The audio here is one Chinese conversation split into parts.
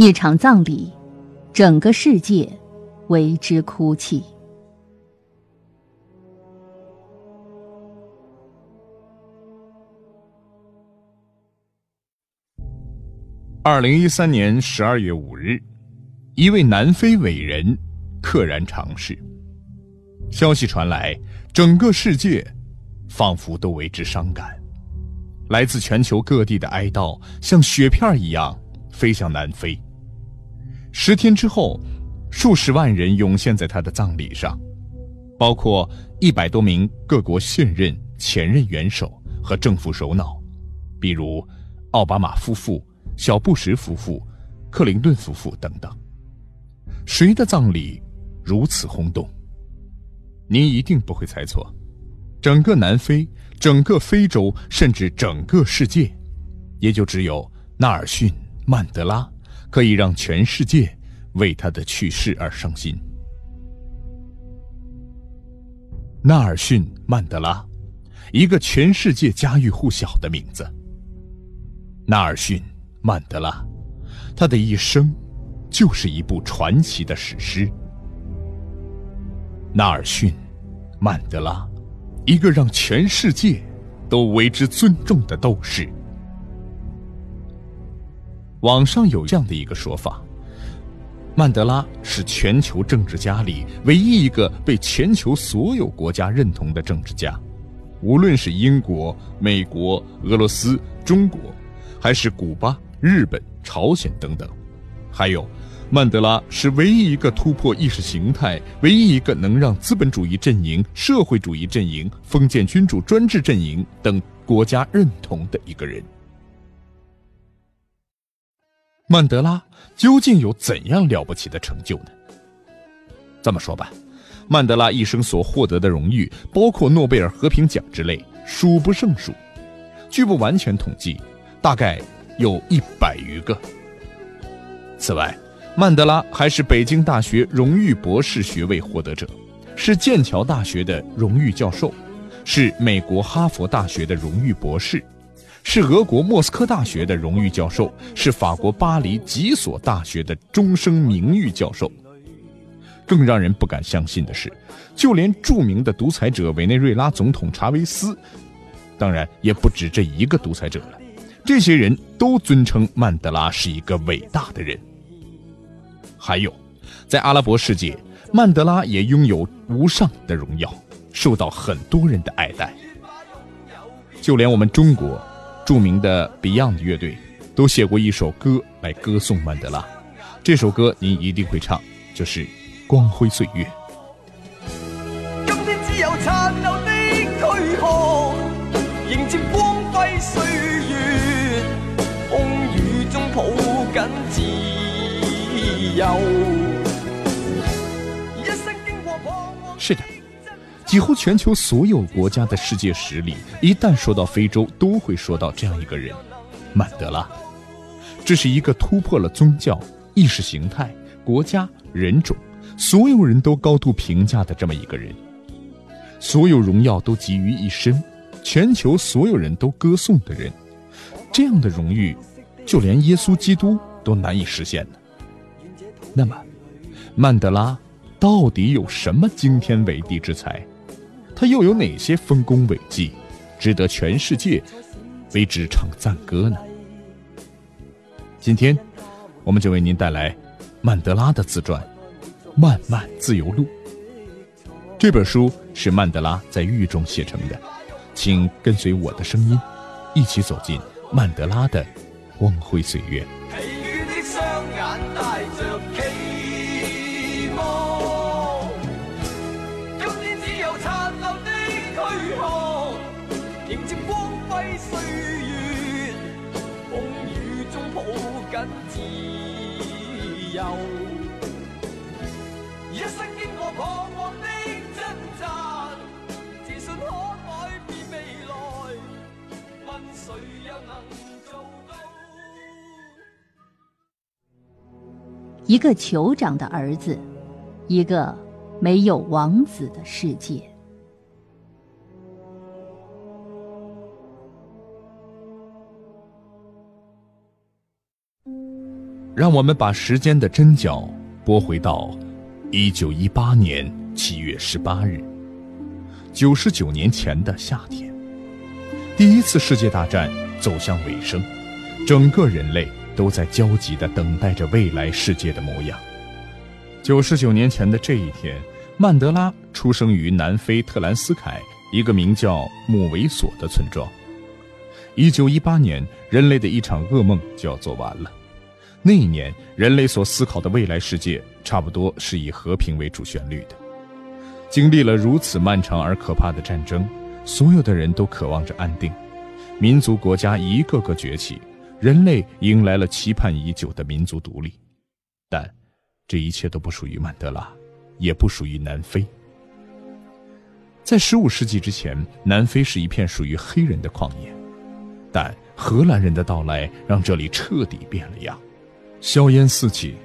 一场葬礼，整个世界为之哭泣。二零一三年十二月五日，一位南非伟人溘然长逝。消息传来，整个世界仿佛都为之伤感。来自全球各地的哀悼像雪片一样飞向南非。十天之后，数十万人涌现在他的葬礼上，包括一百多名各国现任、前任元首和政府首脑，比如奥巴马夫妇、小布什夫妇、克林顿夫妇等等。谁的葬礼如此轰动？您一定不会猜错，整个南非、整个非洲，甚至整个世界，也就只有纳尔逊·曼德拉。可以让全世界为他的去世而伤心。纳尔逊·曼德拉，一个全世界家喻户晓的名字。纳尔逊·曼德拉，他的一生就是一部传奇的史诗。纳尔逊·曼德拉，一个让全世界都为之尊重的斗士。网上有这样的一个说法：曼德拉是全球政治家里唯一一个被全球所有国家认同的政治家，无论是英国、美国、俄罗斯、中国，还是古巴、日本、朝鲜等等，还有，曼德拉是唯一一个突破意识形态、唯一一个能让资本主义阵营、社会主义阵营、封建君主专制阵营等国家认同的一个人。曼德拉究竟有怎样了不起的成就呢？这么说吧，曼德拉一生所获得的荣誉，包括诺贝尔和平奖之类，数不胜数。据不完全统计，大概有一百余个。此外，曼德拉还是北京大学荣誉博士学位获得者，是剑桥大学的荣誉教授，是美国哈佛大学的荣誉博士。是俄国莫斯科大学的荣誉教授，是法国巴黎几所大学的终生名誉教授。更让人不敢相信的是，就连著名的独裁者委内瑞拉总统查韦斯，当然也不止这一个独裁者了，这些人都尊称曼德拉是一个伟大的人。还有，在阿拉伯世界，曼德拉也拥有无上的荣耀，受到很多人的爱戴。就连我们中国。著名的 Beyond 乐队都写过一首歌来歌颂曼德拉，这首歌您一定会唱，就是《光辉岁月》。今天只有残留的躯壳，迎接光辉岁月，风雨中抱紧自由。是的。几乎全球所有国家的世界史里，一旦说到非洲，都会说到这样一个人——曼德拉。这是一个突破了宗教、意识形态、国家、人种，所有人都高度评价的这么一个人。所有荣耀都集于一身，全球所有人都歌颂的人。这样的荣誉，就连耶稣基督都难以实现呢。那么，曼德拉到底有什么惊天伟地之才？他又有哪些丰功伟绩，值得全世界为之唱赞歌呢？今天，我们就为您带来曼德拉的自传《漫漫自由路》。这本书是曼德拉在狱中写成的，请跟随我的声音，一起走进曼德拉的光辉岁月。一个酋长的儿子，一个没有王子的世界。让我们把时间的针脚拨回到一九一八年七月十八日，九十九年前的夏天，第一次世界大战走向尾声，整个人类都在焦急地等待着未来世界的模样。九十九年前的这一天，曼德拉出生于南非特兰斯凯一个名叫穆维索的村庄。一九一八年，人类的一场噩梦就要做完了。那一年，人类所思考的未来世界，差不多是以和平为主旋律的。经历了如此漫长而可怕的战争，所有的人都渴望着安定，民族国家一个个崛起，人类迎来了期盼已久的民族独立。但，这一切都不属于曼德拉，也不属于南非。在十五世纪之前，南非是一片属于黑人的旷野。但荷兰人的到来让这里彻底变了样，硝烟四起，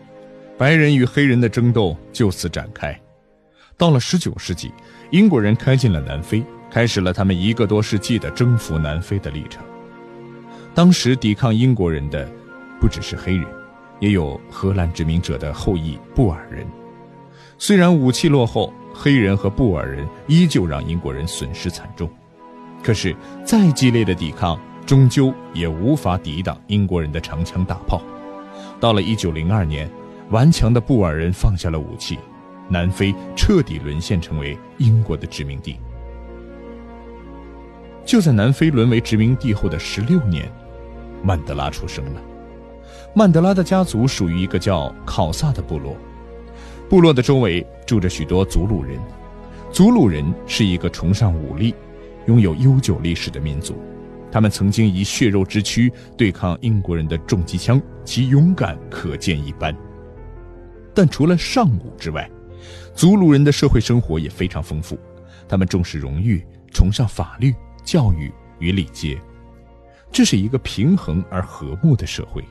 白人与黑人的争斗就此展开。到了19世纪，英国人开进了南非，开始了他们一个多世纪的征服南非的历程。当时抵抗英国人的不只是黑人，也有荷兰殖民者的后裔布尔人。虽然武器落后，黑人和布尔人依旧让英国人损失惨重。可是再激烈的抵抗，终究也无法抵挡英国人的长枪大炮。到了1902年，顽强的布尔人放下了武器，南非彻底沦陷，成为英国的殖民地。就在南非沦为殖民地后的十六年，曼德拉出生了。曼德拉的家族属于一个叫考萨的部落，部落的周围住着许多祖鲁人。祖鲁人是一个崇尚武力、拥有悠久历史的民族。他们曾经以血肉之躯对抗英国人的重机枪，其勇敢可见一斑。但除了尚武之外，祖鲁人的社会生活也非常丰富。他们重视荣誉，崇尚法律、教育与礼节，这是一个平衡而和睦的社会。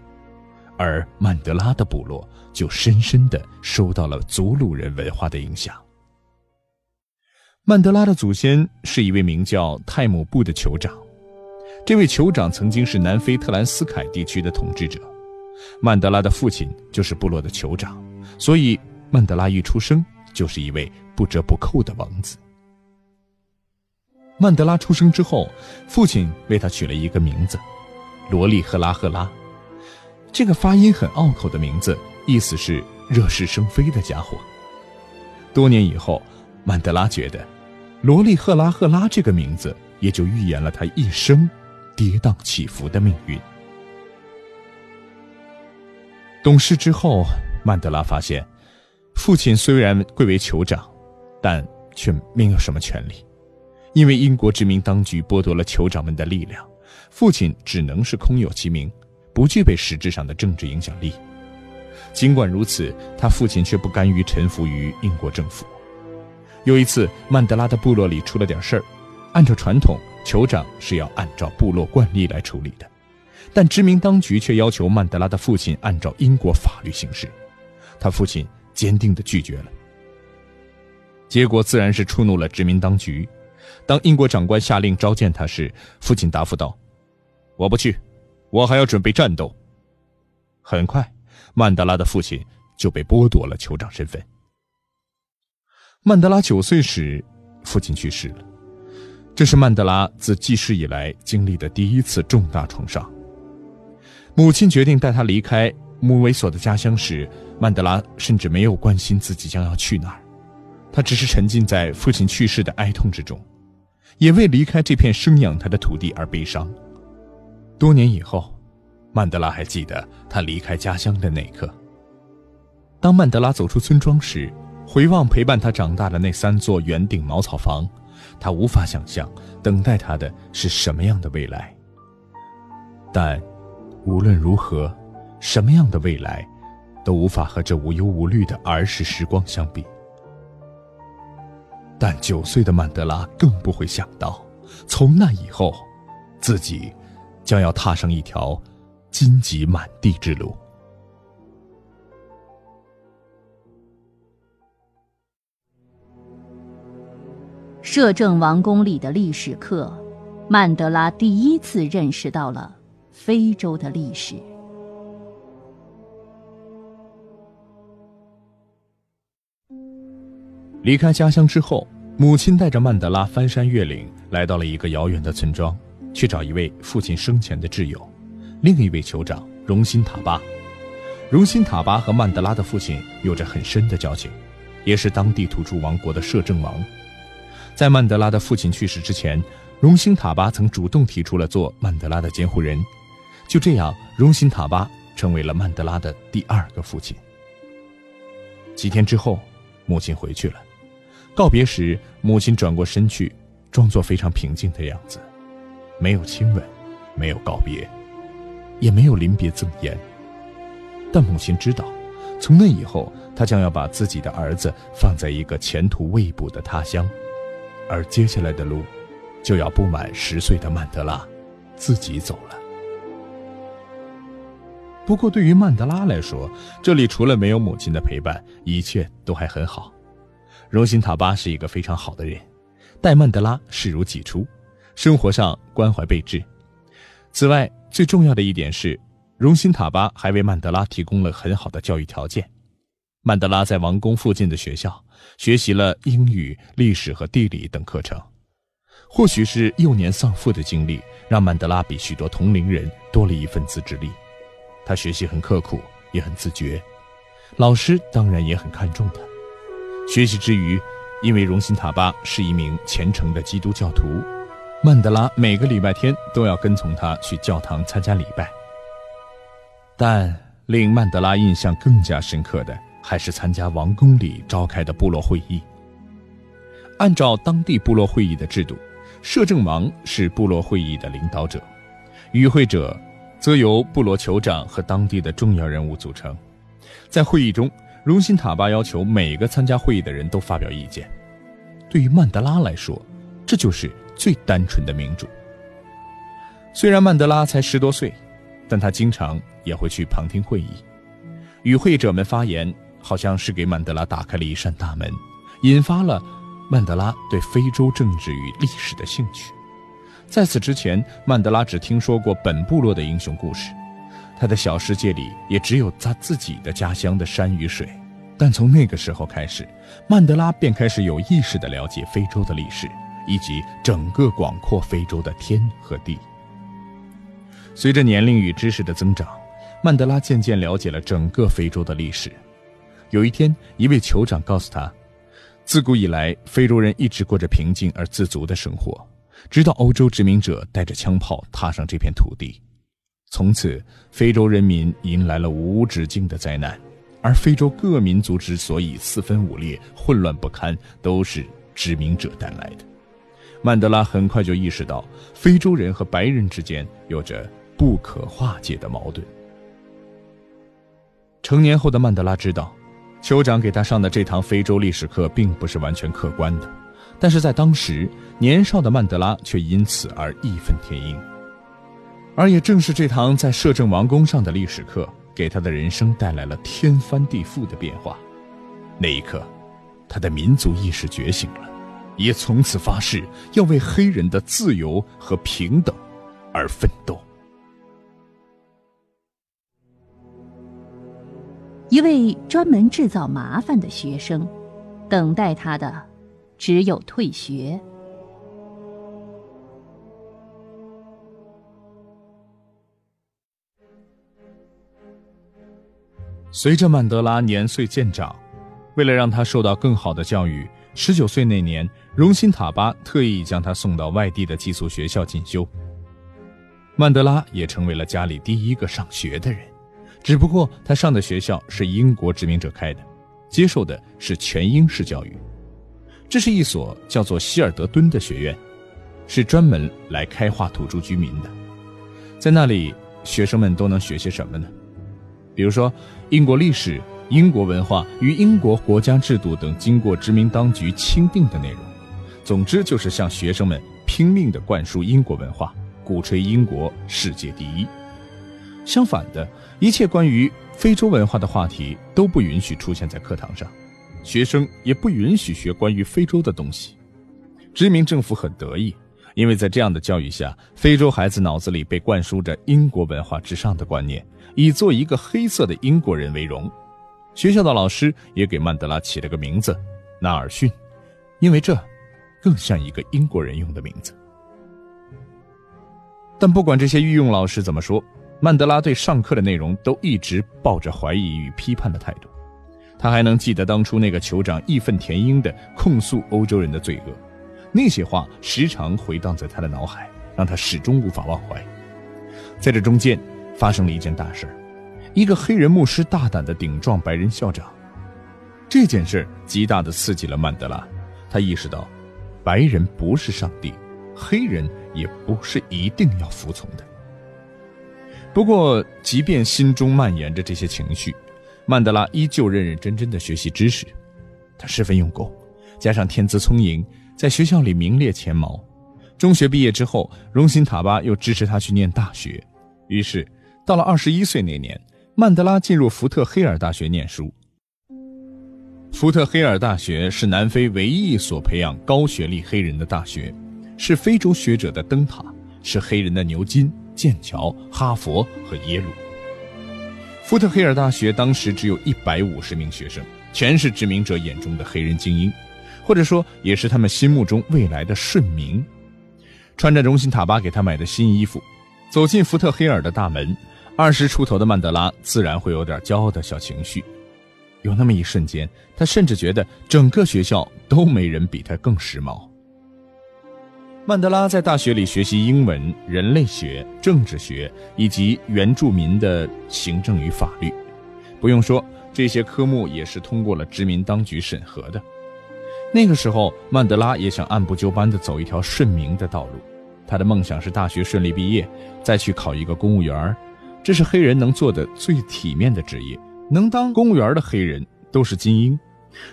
而曼德拉的部落就深深的受到了祖鲁人文化的影响。曼德拉的祖先是一位名叫泰姆布的酋长。这位酋长曾经是南非特兰斯凯地区的统治者，曼德拉的父亲就是部落的酋长，所以曼德拉一出生就是一位不折不扣的王子。曼德拉出生之后，父亲为他取了一个名字——罗利赫拉赫拉。这个发音很拗口的名字，意思是惹是生非的家伙。多年以后，曼德拉觉得，罗利赫拉赫拉这个名字也就预言了他一生。跌宕起伏的命运。懂事之后，曼德拉发现，父亲虽然贵为酋长，但却没有什么权利，因为英国殖民当局剥夺了酋长们的力量，父亲只能是空有其名，不具备实质上的政治影响力。尽管如此，他父亲却不甘于臣服于英国政府。有一次，曼德拉的部落里出了点事儿，按照传统。酋长是要按照部落惯例来处理的，但殖民当局却要求曼德拉的父亲按照英国法律行事，他父亲坚定地拒绝了。结果自然是触怒了殖民当局。当英国长官下令召见他时，父亲答复道：“我不去，我还要准备战斗。”很快，曼德拉的父亲就被剥夺了酋长身份。曼德拉九岁时，父亲去世了。这是曼德拉自记事以来经历的第一次重大创伤。母亲决定带他离开穆维索的家乡时，曼德拉甚至没有关心自己将要去哪儿，他只是沉浸在父亲去世的哀痛之中，也为离开这片生养他的土地而悲伤。多年以后，曼德拉还记得他离开家乡的那一刻。当曼德拉走出村庄时，回望陪伴他长大的那三座圆顶茅草房。他无法想象，等待他的是什么样的未来。但，无论如何，什么样的未来，都无法和这无忧无虑的儿时时光相比。但九岁的曼德拉更不会想到，从那以后，自己将要踏上一条荆棘满地之路。摄政王宫里的历史课，曼德拉第一次认识到了非洲的历史。离开家乡之后，母亲带着曼德拉翻山越岭，来到了一个遥远的村庄，去找一位父亲生前的挚友，另一位酋长荣辛塔巴。荣辛塔巴和曼德拉的父亲有着很深的交情，也是当地土著王国的摄政王。在曼德拉的父亲去世之前，荣辛塔巴曾主动提出了做曼德拉的监护人。就这样，荣辛塔巴成为了曼德拉的第二个父亲。几天之后，母亲回去了。告别时，母亲转过身去，装作非常平静的样子，没有亲吻，没有告别，也没有临别赠言。但母亲知道，从那以后，她将要把自己的儿子放在一个前途未卜的他乡，而接下来的路，就要不满十岁的曼德拉自己走了。不过，对于曼德拉来说，这里除了没有母亲的陪伴，一切都还很好。荣辛塔巴是一个非常好的人，待曼德拉视如己出，生活上关怀备至。此外，最重要的一点是，荣辛塔巴还为曼德拉提供了很好的教育条件。曼德拉在王宫附近的学校学习了英语、历史和地理等课程。或许是幼年丧父的经历，让曼德拉比许多同龄人多了一份自制力。他学习很刻苦，也很自觉，老师当然也很看重他。学习之余，因为荣辛塔巴是一名虔诚的基督教徒，曼德拉每个礼拜天都要跟从他去教堂参加礼拜。但令曼德拉印象更加深刻的，还是参加王宫里召开的部落会议。按照当地部落会议的制度，摄政王是部落会议的领导者，与会者则由部落酋长和当地的重要人物组成。在会议中，荣辛塔巴要求每个参加会议的人都发表意见。对于曼德拉来说，这就是最单纯的民主。虽然曼德拉才十多岁，但他经常也会去旁听会议。与会者们发言，好像是给曼德拉打开了一扇大门，引发了曼德拉对非洲政治与历史的兴趣。在此之前，曼德拉只听说过本部落的英雄故事。他的小世界里也只有他自己的家乡的山与水，但从那个时候开始，曼德拉便开始有意识地了解非洲的历史，以及整个广阔非洲的天和地。随着年龄与知识的增长，曼德拉渐渐了解了整个非洲的历史。有一天，一位酋长告诉他，自古以来，非洲人一直过着平静而自足的生活，直到欧洲殖民者带着枪炮踏上这片土地。从此，非洲人民迎来了无止境的灾难，而非洲各民族之所以四分五裂、混乱不堪，都是殖民者带来的。曼德拉很快就意识到，非洲人和白人之间有着不可化解的矛盾。成年后的曼德拉知道，酋长给他上的这堂非洲历史课并不是完全客观的，但是在当时，年少的曼德拉却因此而义愤填膺。而也正是这堂在摄政王宫上的历史课，给他的人生带来了天翻地覆的变化。那一刻，他的民族意识觉醒了，也从此发誓要为黑人的自由和平等而奋斗。一位专门制造麻烦的学生，等待他的只有退学。随着曼德拉年岁渐长，为了让他受到更好的教育，十九岁那年，荣辛塔巴特意将他送到外地的寄宿学校进修。曼德拉也成为了家里第一个上学的人，只不过他上的学校是英国殖民者开的，接受的是全英式教育。这是一所叫做希尔德敦的学院，是专门来开化土著居民的。在那里，学生们都能学些什么呢？比如说，英国历史、英国文化与英国国家制度等经过殖民当局钦定的内容。总之，就是向学生们拼命地灌输英国文化，鼓吹英国世界第一。相反的，一切关于非洲文化的话题都不允许出现在课堂上，学生也不允许学关于非洲的东西。殖民政府很得意，因为在这样的教育下，非洲孩子脑子里被灌输着英国文化之上的观念。以做一个黑色的英国人为荣，学校的老师也给曼德拉起了个名字，纳尔逊，因为这更像一个英国人用的名字。但不管这些御用老师怎么说，曼德拉对上课的内容都一直抱着怀疑与批判的态度。他还能记得当初那个酋长义愤填膺地控诉欧洲人的罪恶，那些话时常回荡在他的脑海，让他始终无法忘怀。在这中间，发生了一件大事一个黑人牧师大胆地顶撞白人校长。这件事极大地刺激了曼德拉，他意识到，白人不是上帝，黑人也不是一定要服从的。不过，即便心中蔓延着这些情绪。曼德拉依旧认认真真的学习知识，他十分用功，加上天资聪颖，在学校里名列前茅。中学毕业之后，荣辛塔巴又支持他去念大学。于是，到了二十一岁那年，曼德拉进入福特黑尔大学念书。福特黑尔大学是南非唯一一所培养高学历黑人的大学，是非洲学者的灯塔，是黑人的牛津、剑桥、哈佛和耶鲁。福特黑尔大学当时只有一百五十名学生，全是殖民者眼中的黑人精英，或者说也是他们心目中未来的顺民。穿着荣辛塔巴给他买的新衣服，走进福特黑尔的大门，二十出头的曼德拉自然会有点骄傲的小情绪。有那么一瞬间，他甚至觉得整个学校都没人比他更时髦。曼德拉在大学里学习英文、人类学、政治学以及原住民的行政与法律。不用说，这些科目也是通过了殖民当局审核的。那个时候，曼德拉也想按部就班地走一条顺民的道路。他的梦想是大学顺利毕业，再去考一个公务员这是黑人能做的最体面的职业。能当公务员的黑人都是精英。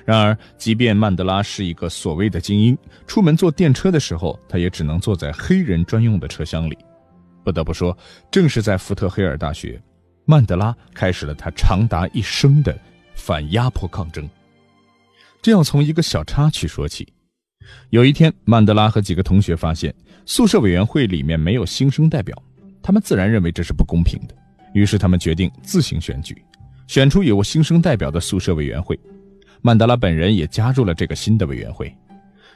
然而，即便曼德拉是一个所谓的精英，出门坐电车的时候，他也只能坐在黑人专用的车厢里。不得不说，正是在福特黑尔大学，曼德拉开始了他长达一生的反压迫抗争。这要从一个小插曲说起。有一天，曼德拉和几个同学发现宿舍委员会里面没有新生代表，他们自然认为这是不公平的，于是他们决定自行选举，选出有新生代表的宿舍委员会。曼德拉本人也加入了这个新的委员会，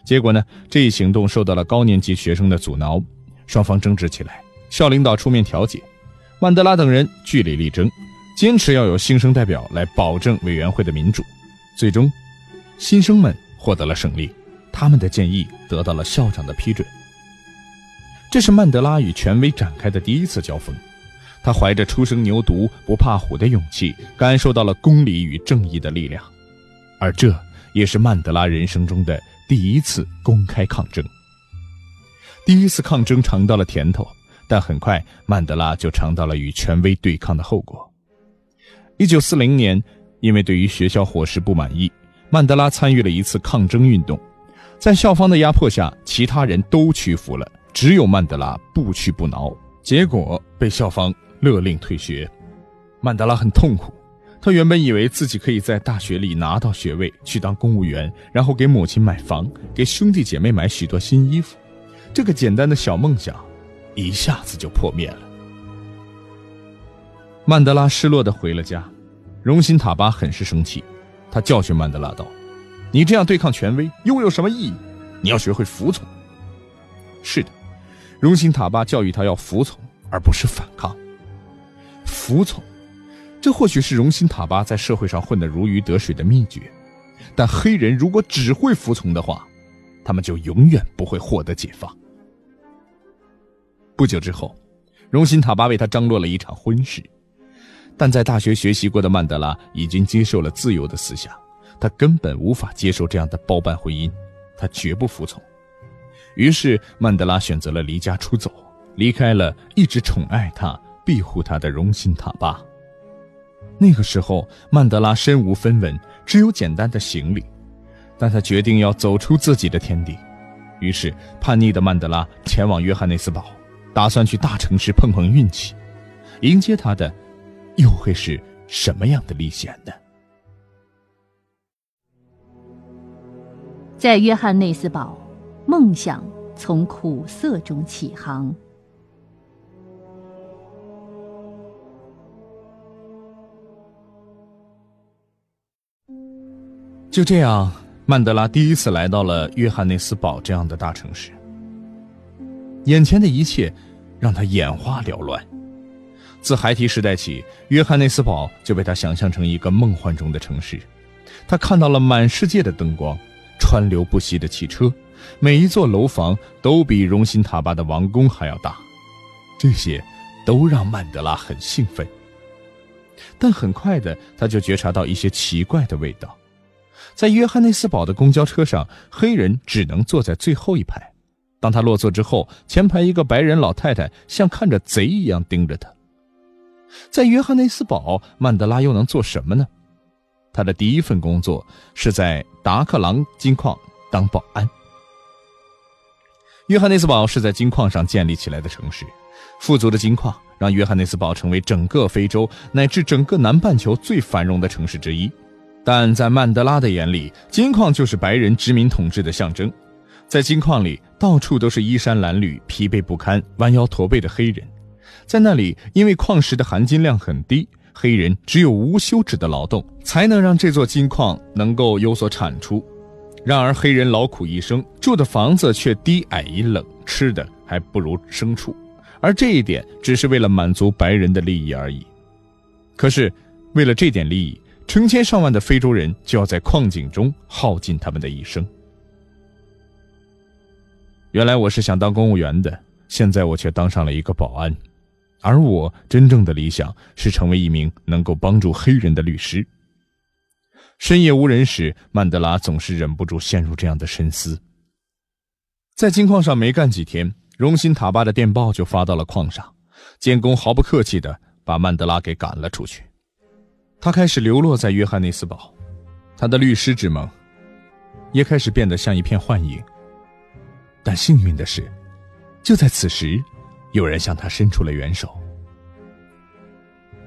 结果呢，这一行动受到了高年级学生的阻挠，双方争执起来。校领导出面调解，曼德拉等人据理力争，坚持要有新生代表来保证委员会的民主。最终，新生们获得了胜利，他们的建议得到了校长的批准。这是曼德拉与权威展开的第一次交锋，他怀着初生牛犊不怕虎的勇气，感受到了公理与正义的力量。而这也是曼德拉人生中的第一次公开抗争。第一次抗争尝到了甜头，但很快曼德拉就尝到了与权威对抗的后果。一九四零年，因为对于学校伙食不满意，曼德拉参与了一次抗争运动。在校方的压迫下，其他人都屈服了，只有曼德拉不屈不挠，结果被校方勒令退学。曼德拉很痛苦。他原本以为自己可以在大学里拿到学位，去当公务员，然后给母亲买房，给兄弟姐妹买许多新衣服。这个简单的小梦想，一下子就破灭了。曼德拉失落的回了家，荣辛塔巴很是生气，他教训曼德拉道：“你这样对抗权威又有什么意义？你要学会服从。”是的，荣辛塔巴教育他要服从，而不是反抗。服从。这或许是荣辛塔巴在社会上混得如鱼得水的秘诀，但黑人如果只会服从的话，他们就永远不会获得解放。不久之后，荣辛塔巴为他张罗了一场婚事，但在大学学习过的曼德拉已经接受了自由的思想，他根本无法接受这样的包办婚姻，他绝不服从。于是，曼德拉选择了离家出走，离开了一直宠爱他、庇护他的荣辛塔巴。那个时候，曼德拉身无分文，只有简单的行李，但他决定要走出自己的天地。于是，叛逆的曼德拉前往约翰内斯堡，打算去大城市碰碰运气。迎接他的，又会是什么样的历险呢？在约翰内斯堡，梦想从苦涩中起航。就这样，曼德拉第一次来到了约翰内斯堡这样的大城市。眼前的一切让他眼花缭乱。自孩提时代起，约翰内斯堡就被他想象成一个梦幻中的城市。他看到了满世界的灯光，川流不息的汽车，每一座楼房都比荣辛塔巴的王宫还要大。这些都让曼德拉很兴奋。但很快的，他就觉察到一些奇怪的味道。在约翰内斯堡的公交车上，黑人只能坐在最后一排。当他落座之后，前排一个白人老太太像看着贼一样盯着他。在约翰内斯堡，曼德拉又能做什么呢？他的第一份工作是在达克朗金矿当保安。约翰内斯堡是在金矿上建立起来的城市，富足的金矿让约翰内斯堡成为整个非洲乃至整个南半球最繁荣的城市之一。但在曼德拉的眼里，金矿就是白人殖民统治的象征。在金矿里，到处都是衣衫褴褛、疲惫不堪、弯腰驼背的黑人。在那里，因为矿石的含金量很低，黑人只有无休止的劳动，才能让这座金矿能够有所产出。然而，黑人劳苦一生，住的房子却低矮阴冷，吃的还不如牲畜，而这一点只是为了满足白人的利益而已。可是，为了这点利益，成千上万的非洲人就要在矿井中耗尽他们的一生。原来我是想当公务员的，现在我却当上了一个保安，而我真正的理想是成为一名能够帮助黑人的律师。深夜无人时，曼德拉总是忍不住陷入这样的深思。在金矿上没干几天，荣辛塔巴的电报就发到了矿上，监工毫不客气地把曼德拉给赶了出去。他开始流落在约翰内斯堡，他的律师之梦也开始变得像一片幻影。但幸运的是，就在此时，有人向他伸出了援手。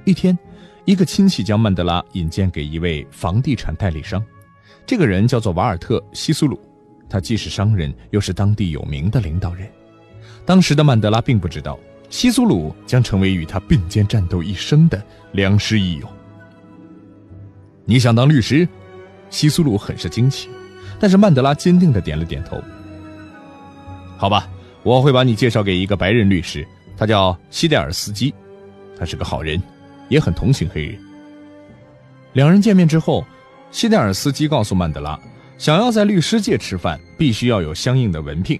一天，一个亲戚将曼德拉引荐给一位房地产代理商，这个人叫做瓦尔特·西苏鲁，他既是商人，又是当地有名的领导人。当时的曼德拉并不知道，西苏鲁将成为与他并肩战斗一生的良师益友。你想当律师？西苏鲁很是惊奇，但是曼德拉坚定地点了点头。好吧，我会把你介绍给一个白人律师，他叫西戴尔斯基，他是个好人，也很同情黑人。两人见面之后，西戴尔斯基告诉曼德拉，想要在律师界吃饭，必须要有相应的文凭。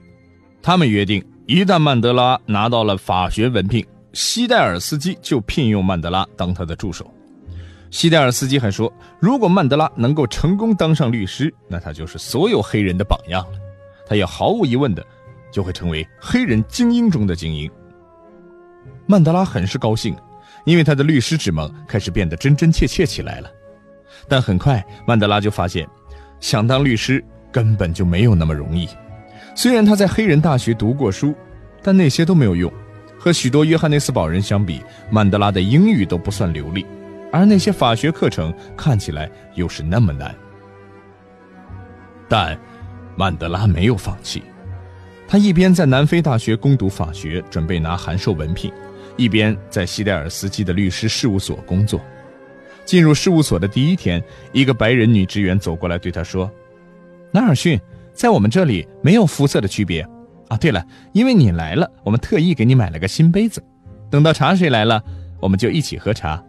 他们约定，一旦曼德拉拿到了法学文凭，西戴尔斯基就聘用曼德拉当他的助手。西戴尔斯基还说，如果曼德拉能够成功当上律师，那他就是所有黑人的榜样了。他也毫无疑问的。就会成为黑人精英中的精英。曼德拉很是高兴，因为他的律师之梦开始变得真真切切起来了。但很快，曼德拉就发现，想当律师根本就没有那么容易。虽然他在黑人大学读过书，但那些都没有用。和许多约翰内斯堡人相比，曼德拉的英语都不算流利，而那些法学课程看起来又是那么难。但曼德拉没有放弃。他一边在南非大学攻读法学，准备拿函授文凭，一边在西戴尔斯基的律师事务所工作。进入事务所的第一天，一个白人女职员走过来对他说：“纳尔逊，在我们这里没有肤色的区别。啊，对了，因为你来了，我们特意给你买了个新杯子。等到茶水来了，我们就一起喝茶。”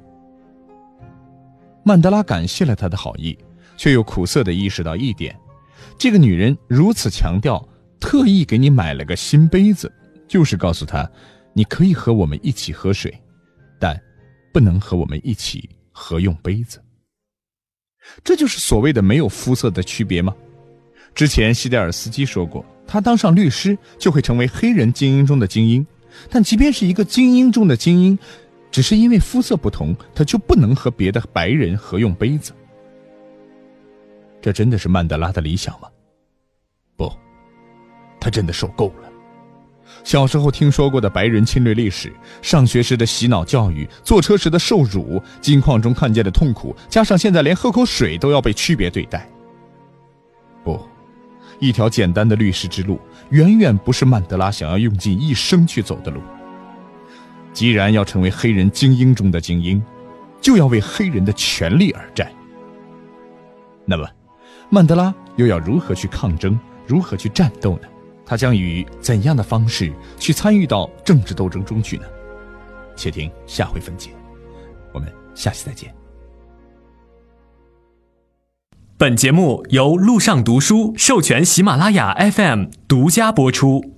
曼德拉感谢了他的好意，却又苦涩地意识到一点：这个女人如此强调。特意给你买了个新杯子，就是告诉他，你可以和我们一起喝水，但不能和我们一起合用杯子。这就是所谓的没有肤色的区别吗？之前西戴尔斯基说过，他当上律师就会成为黑人精英中的精英，但即便是一个精英中的精英，只是因为肤色不同，他就不能和别的白人合用杯子。这真的是曼德拉的理想吗？不。他真的受够了。小时候听说过的白人侵略历史，上学时的洗脑教育，坐车时的受辱，金矿中看见的痛苦，加上现在连喝口水都要被区别对待。不，一条简单的律师之路，远远不是曼德拉想要用尽一生去走的路。既然要成为黑人精英中的精英，就要为黑人的权利而战。那么。曼德拉又要如何去抗争，如何去战斗呢？他将以怎样的方式去参与到政治斗争中去呢？且听下回分解。我们下期再见。本节目由路上读书授权喜马拉雅 FM 独家播出。